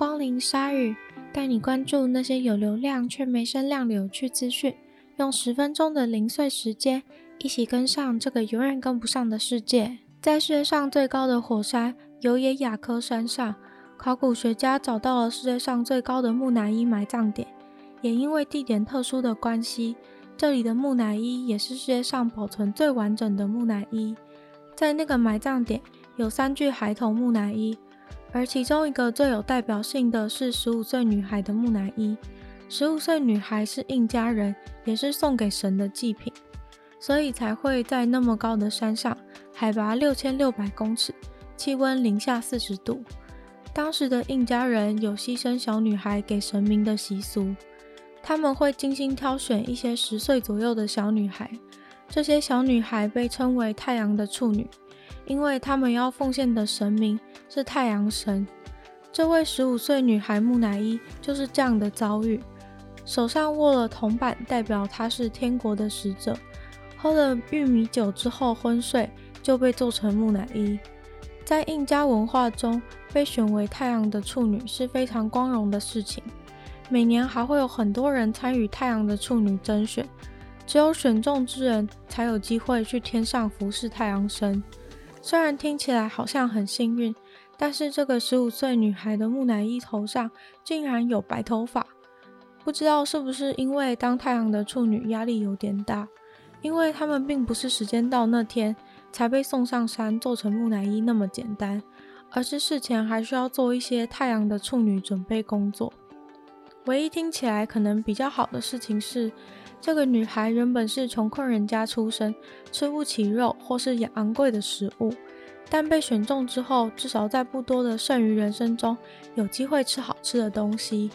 光临鲨鱼，带你关注那些有流量却没声量的有趣资讯。用十分钟的零碎时间，一起跟上这个永远跟不上的世界。在世界上最高的火山尤也雅科山上，考古学家找到了世界上最高的木乃伊埋葬点。也因为地点特殊的关系，这里的木乃伊也是世界上保存最完整的木乃伊。在那个埋葬点，有三具孩童木乃伊。而其中一个最有代表性的是十五岁女孩的木乃伊。十五岁女孩是印加人，也是送给神的祭品，所以才会在那么高的山上，海拔六千六百公尺，气温零下四十度。当时的印加人有牺牲小女孩给神明的习俗，他们会精心挑选一些十岁左右的小女孩，这些小女孩被称为太阳的处女。因为他们要奉献的神明是太阳神，这位十五岁女孩木乃伊就是这样的遭遇，手上握了铜板，代表她是天国的使者。喝了玉米酒之后昏睡，就被做成木乃伊。在印加文化中，被选为太阳的处女是非常光荣的事情。每年还会有很多人参与太阳的处女甄选，只有选中之人才有机会去天上服侍太阳神。虽然听起来好像很幸运，但是这个十五岁女孩的木乃伊头上竟然有白头发，不知道是不是因为当太阳的处女压力有点大，因为他们并不是时间到那天才被送上山做成木乃伊那么简单，而是事前还需要做一些太阳的处女准备工作。唯一听起来可能比较好的事情是，这个女孩原本是穷困人家出身，吃不起肉或是昂贵的食物，但被选中之后，至少在不多的剩余人生中，有机会吃好吃的东西。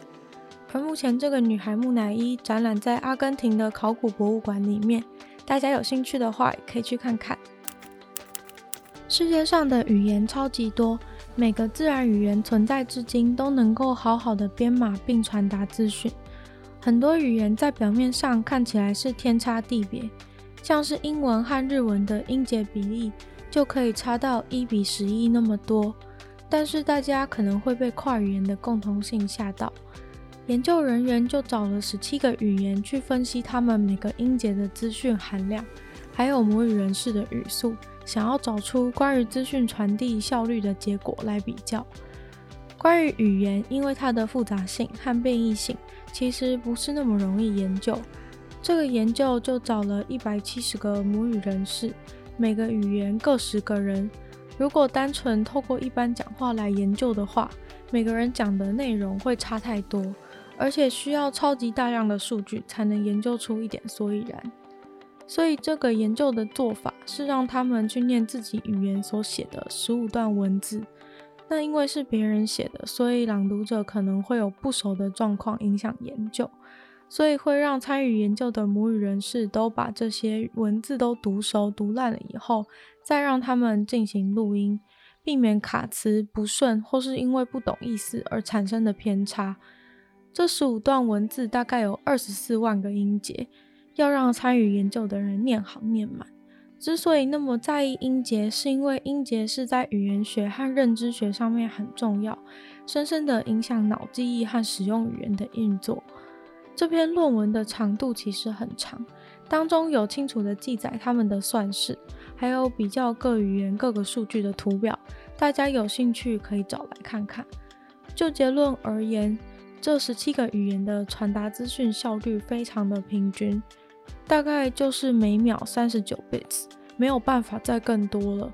而目前这个女孩木乃伊展览在阿根廷的考古博物馆里面，大家有兴趣的话也可以去看看。世界上的语言超级多，每个自然语言存在至今都能够好好的编码并传达资讯。很多语言在表面上看起来是天差地别，像是英文和日文的音节比例就可以差到一比十一那么多。但是大家可能会被跨语言的共同性吓到，研究人员就找了十七个语言去分析他们每个音节的资讯含量，还有母语人士的语速，想要找出关于资讯传递效率的结果来比较。关于语言，因为它的复杂性和变异性，其实不是那么容易研究。这个研究就找了一百七十个母语人士，每个语言各十个人。如果单纯透过一般讲话来研究的话，每个人讲的内容会差太多，而且需要超级大量的数据才能研究出一点所以然。所以这个研究的做法是让他们去念自己语言所写的十五段文字。那因为是别人写的，所以朗读者可能会有不熟的状况影响研究，所以会让参与研究的母语人士都把这些文字都读熟、读烂了以后，再让他们进行录音，避免卡词不顺或是因为不懂意思而产生的偏差。这十五段文字大概有二十四万个音节，要让参与研究的人念好念满。之所以那么在意音节，是因为音节是在语言学和认知学上面很重要，深深的影响脑记忆和使用语言的运作。这篇论文的长度其实很长，当中有清楚的记载他们的算式，还有比较各语言各个数据的图表，大家有兴趣可以找来看看。就结论而言，这十七个语言的传达资讯效率非常的平均。大概就是每秒三十九 bits，没有办法再更多了。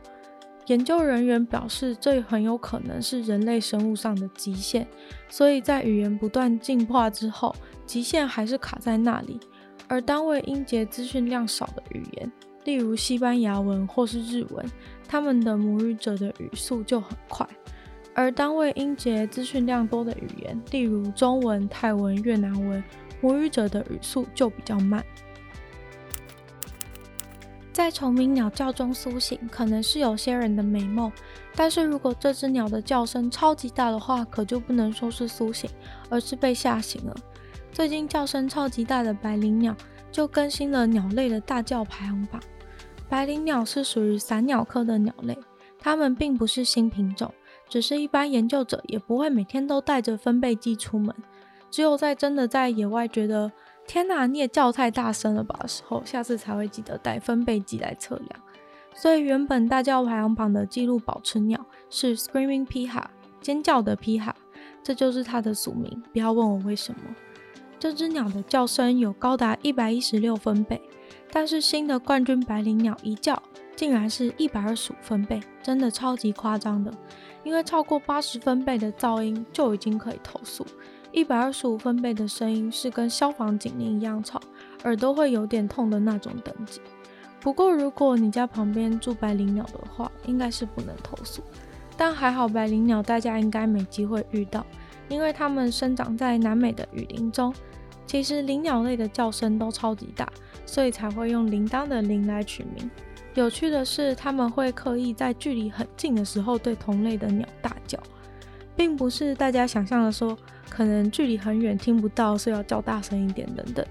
研究人员表示，这很有可能是人类生物上的极限，所以在语言不断进化之后，极限还是卡在那里。而单位音节资讯量少的语言，例如西班牙文或是日文，他们的母语者的语速就很快；而单位音节资讯量多的语言，例如中文、泰文、越南文，母语者的语速就比较慢。在虫鸣鸟叫中苏醒，可能是有些人的美梦。但是如果这只鸟的叫声超级大的话，可就不能说是苏醒，而是被吓醒了。最近叫声超级大的白灵鸟就更新了鸟类的大叫排行榜。白灵鸟是属于散鸟科的鸟类，它们并不是新品种，只是一般研究者也不会每天都带着分贝计出门，只有在真的在野外觉得天哪，你也叫太大声了吧的时候，下次才会记得带分贝计来测量。所以原本大叫排行榜的纪录保持鸟是 Screaming Piha，尖叫的披哈，这就是它的俗名。不要问我为什么。这只鸟的叫声有高达一百一十六分贝，但是新的冠军白领鸟一叫，竟然是一百二十五分贝，真的超级夸张的。因为超过八十分贝的噪音就已经可以投诉，一百二十五分贝的声音是跟消防警铃一样吵，耳朵会有点痛的那种等级。不过如果你家旁边住百灵鸟的话，应该是不能投诉。但还好百灵鸟大家应该没机会遇到，因为它们生长在南美的雨林中。其实灵鸟类的叫声都超级大，所以才会用铃铛的铃来取名。有趣的是，他们会刻意在距离很近的时候对同类的鸟大叫，并不是大家想象的说，可能距离很远听不到，所以要叫大声一点等等。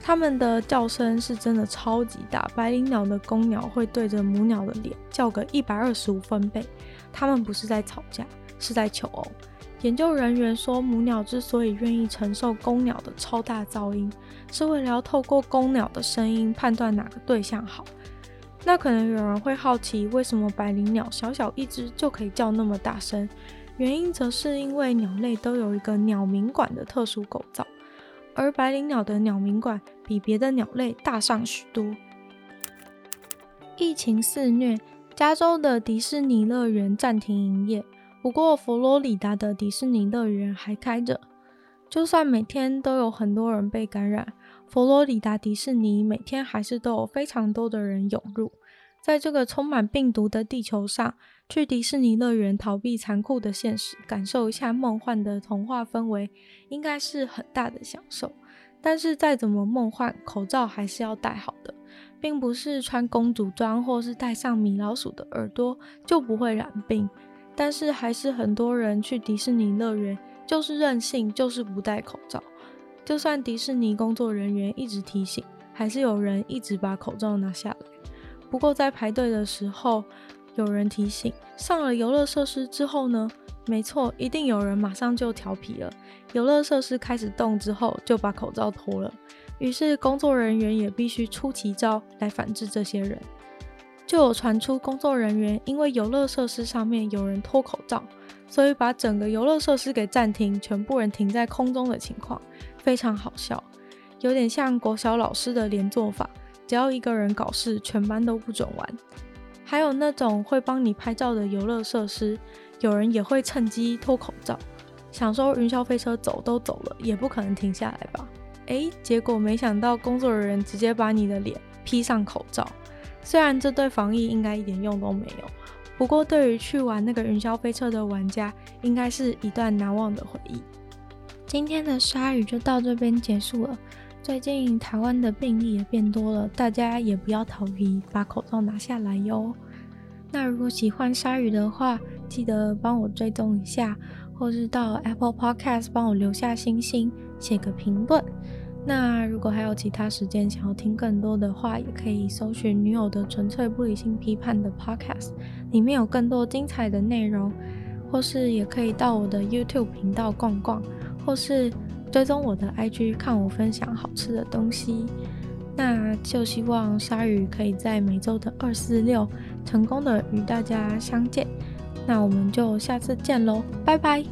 他们的叫声是真的超级大，白灵鸟的公鸟会对着母鸟的脸叫个一百二十五分贝。他们不是在吵架，是在求偶。研究人员说，母鸟之所以愿意承受公鸟的超大噪音，是为了要透过公鸟的声音判断哪个对象好。那可能有人会好奇，为什么百灵鸟小小一只就可以叫那么大声？原因则是因为鸟类都有一个鸟鸣管的特殊构造，而白领鸟的鸟鸣管比别的鸟类大上许多。疫情肆虐，加州的迪士尼乐园暂停营业。不过，佛罗里达的迪士尼乐园还开着。就算每天都有很多人被感染，佛罗里达迪士尼每天还是都有非常多的人涌入。在这个充满病毒的地球上，去迪士尼乐园逃避残酷的现实，感受一下梦幻的童话氛围，应该是很大的享受。但是再怎么梦幻，口罩还是要戴好的，并不是穿公主装或是戴上米老鼠的耳朵就不会染病。但是还是很多人去迪士尼乐园，就是任性，就是不戴口罩。就算迪士尼工作人员一直提醒，还是有人一直把口罩拿下来。不过在排队的时候，有人提醒，上了游乐设施之后呢？没错，一定有人马上就调皮了。游乐设施开始动之后，就把口罩脱了。于是工作人员也必须出奇招来反制这些人。就有传出工作人员因为游乐设施上面有人脱口罩，所以把整个游乐设施给暂停，全部人停在空中的情况，非常好笑，有点像国小老师的连坐法，只要一个人搞事，全班都不准玩。还有那种会帮你拍照的游乐设施，有人也会趁机脱口罩，想说云霄飞车走都走了，也不可能停下来吧？诶，结果没想到工作人员直接把你的脸披上口罩。虽然这对防疫应该一点用都没有，不过对于去玩那个云霄飞车的玩家，应该是一段难忘的回忆。今天的鲨鱼就到这边结束了。最近台湾的病例也变多了，大家也不要逃避，把口罩拿下来哟。那如果喜欢鲨鱼的话，记得帮我追踪一下，或是到 Apple Podcast 帮我留下星星，写个评论。那如果还有其他时间想要听更多的话，也可以搜寻女友的纯粹不理性批判的 Podcast，里面有更多精彩的内容，或是也可以到我的 YouTube 频道逛逛，或是追踪我的 IG 看我分享好吃的东西。那就希望鲨鱼可以在每周的二四六成功的与大家相见。那我们就下次见喽，拜拜。